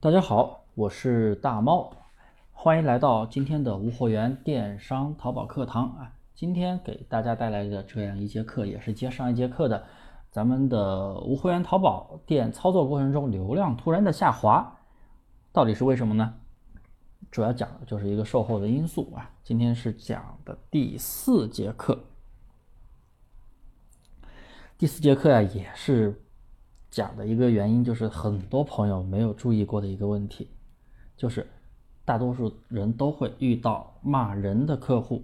大家好，我是大猫，欢迎来到今天的无货源电商淘宝课堂啊！今天给大家带来的这样一节课，也是接上一节课的，咱们的无货源淘宝店操作过程中流量突然的下滑，到底是为什么呢？主要讲的就是一个售后的因素啊！今天是讲的第四节课，第四节课呀，也是。讲的一个原因就是很多朋友没有注意过的一个问题，就是大多数人都会遇到骂人的客户，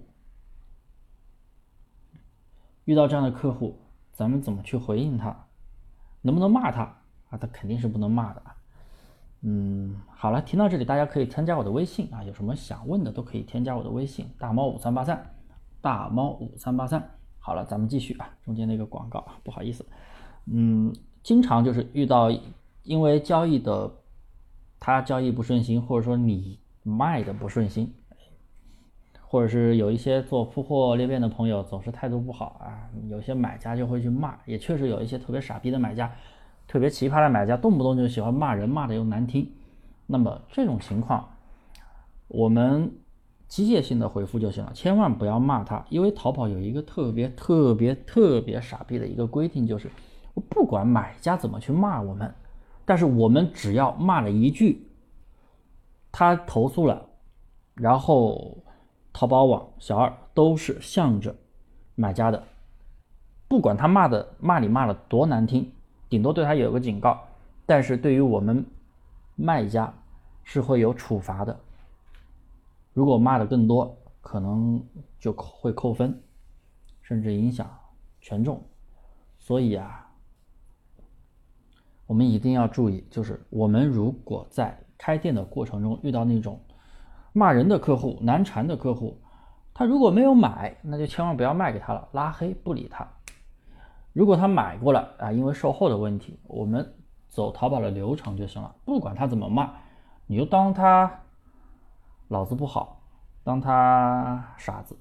遇到这样的客户，咱们怎么去回应他？能不能骂他啊？他肯定是不能骂的。嗯，好了，听到这里，大家可以添加我的微信啊，有什么想问的都可以添加我的微信，大猫五三八三，大猫五三八三。好了，咱们继续啊，中间那个广告，不好意思，嗯。经常就是遇到，因为交易的他交易不顺心，或者说你卖的不顺心，或者是有一些做铺货裂变的朋友总是态度不好啊，有些买家就会去骂，也确实有一些特别傻逼的买家，特别奇葩的买家，动不动就喜欢骂人，骂的又难听。那么这种情况，我们机械性的回复就行了，千万不要骂他，因为淘宝有一个特别特别特别傻逼的一个规定，就是。不管买家怎么去骂我们，但是我们只要骂了一句，他投诉了，然后淘宝网小二都是向着买家的，不管他骂的骂你骂的多难听，顶多对他有个警告，但是对于我们卖家是会有处罚的。如果骂的更多，可能就会扣分，甚至影响权重。所以啊。我们一定要注意，就是我们如果在开店的过程中遇到那种骂人的客户、难缠的客户，他如果没有买，那就千万不要卖给他了，拉黑不理他。如果他买过了啊，因为售后的问题，我们走淘宝的流程就行了，不管他怎么骂，你就当他脑子不好，当他傻子，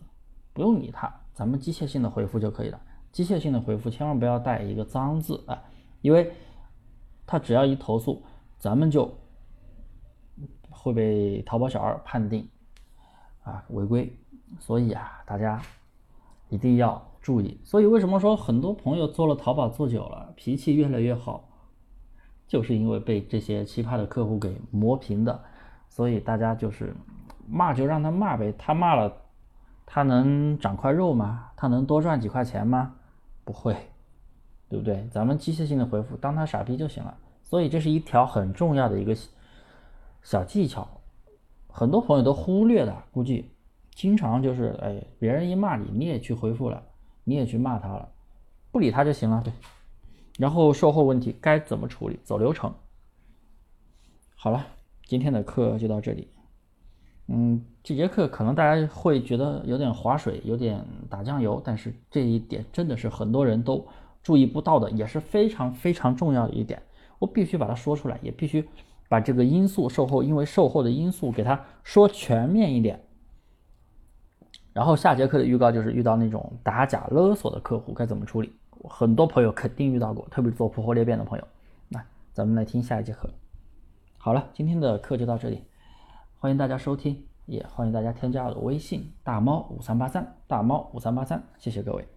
不用理他，咱们机械性的回复就可以了。机械性的回复千万不要带一个脏字啊，因为。他只要一投诉，咱们就会被淘宝小二判定啊违规，所以啊，大家一定要注意。所以为什么说很多朋友做了淘宝做久了，脾气越来越好，就是因为被这些奇葩的客户给磨平的。所以大家就是骂就让他骂呗，他骂了，他能长块肉吗？他能多赚几块钱吗？不会。对不对？咱们机械性的回复，当他傻逼就行了。所以这是一条很重要的一个小技巧，很多朋友都忽略了，估计经常就是哎，别人一骂你，你也去回复了，你也去骂他了，不理他就行了。对，然后售后问题该怎么处理？走流程。好了，今天的课就到这里。嗯，这节课可能大家会觉得有点划水，有点打酱油，但是这一点真的是很多人都。注意不到的也是非常非常重要的一点，我必须把它说出来，也必须把这个因素售后，因为售后的因素给它说全面一点。然后下节课的预告就是遇到那种打假勒索的客户该怎么处理，很多朋友肯定遇到过，特别是做铺货裂变的朋友。那咱们来听下一节课。好了，今天的课就到这里，欢迎大家收听，也欢迎大家添加我的微信大猫五三八三大猫五三八三，谢谢各位。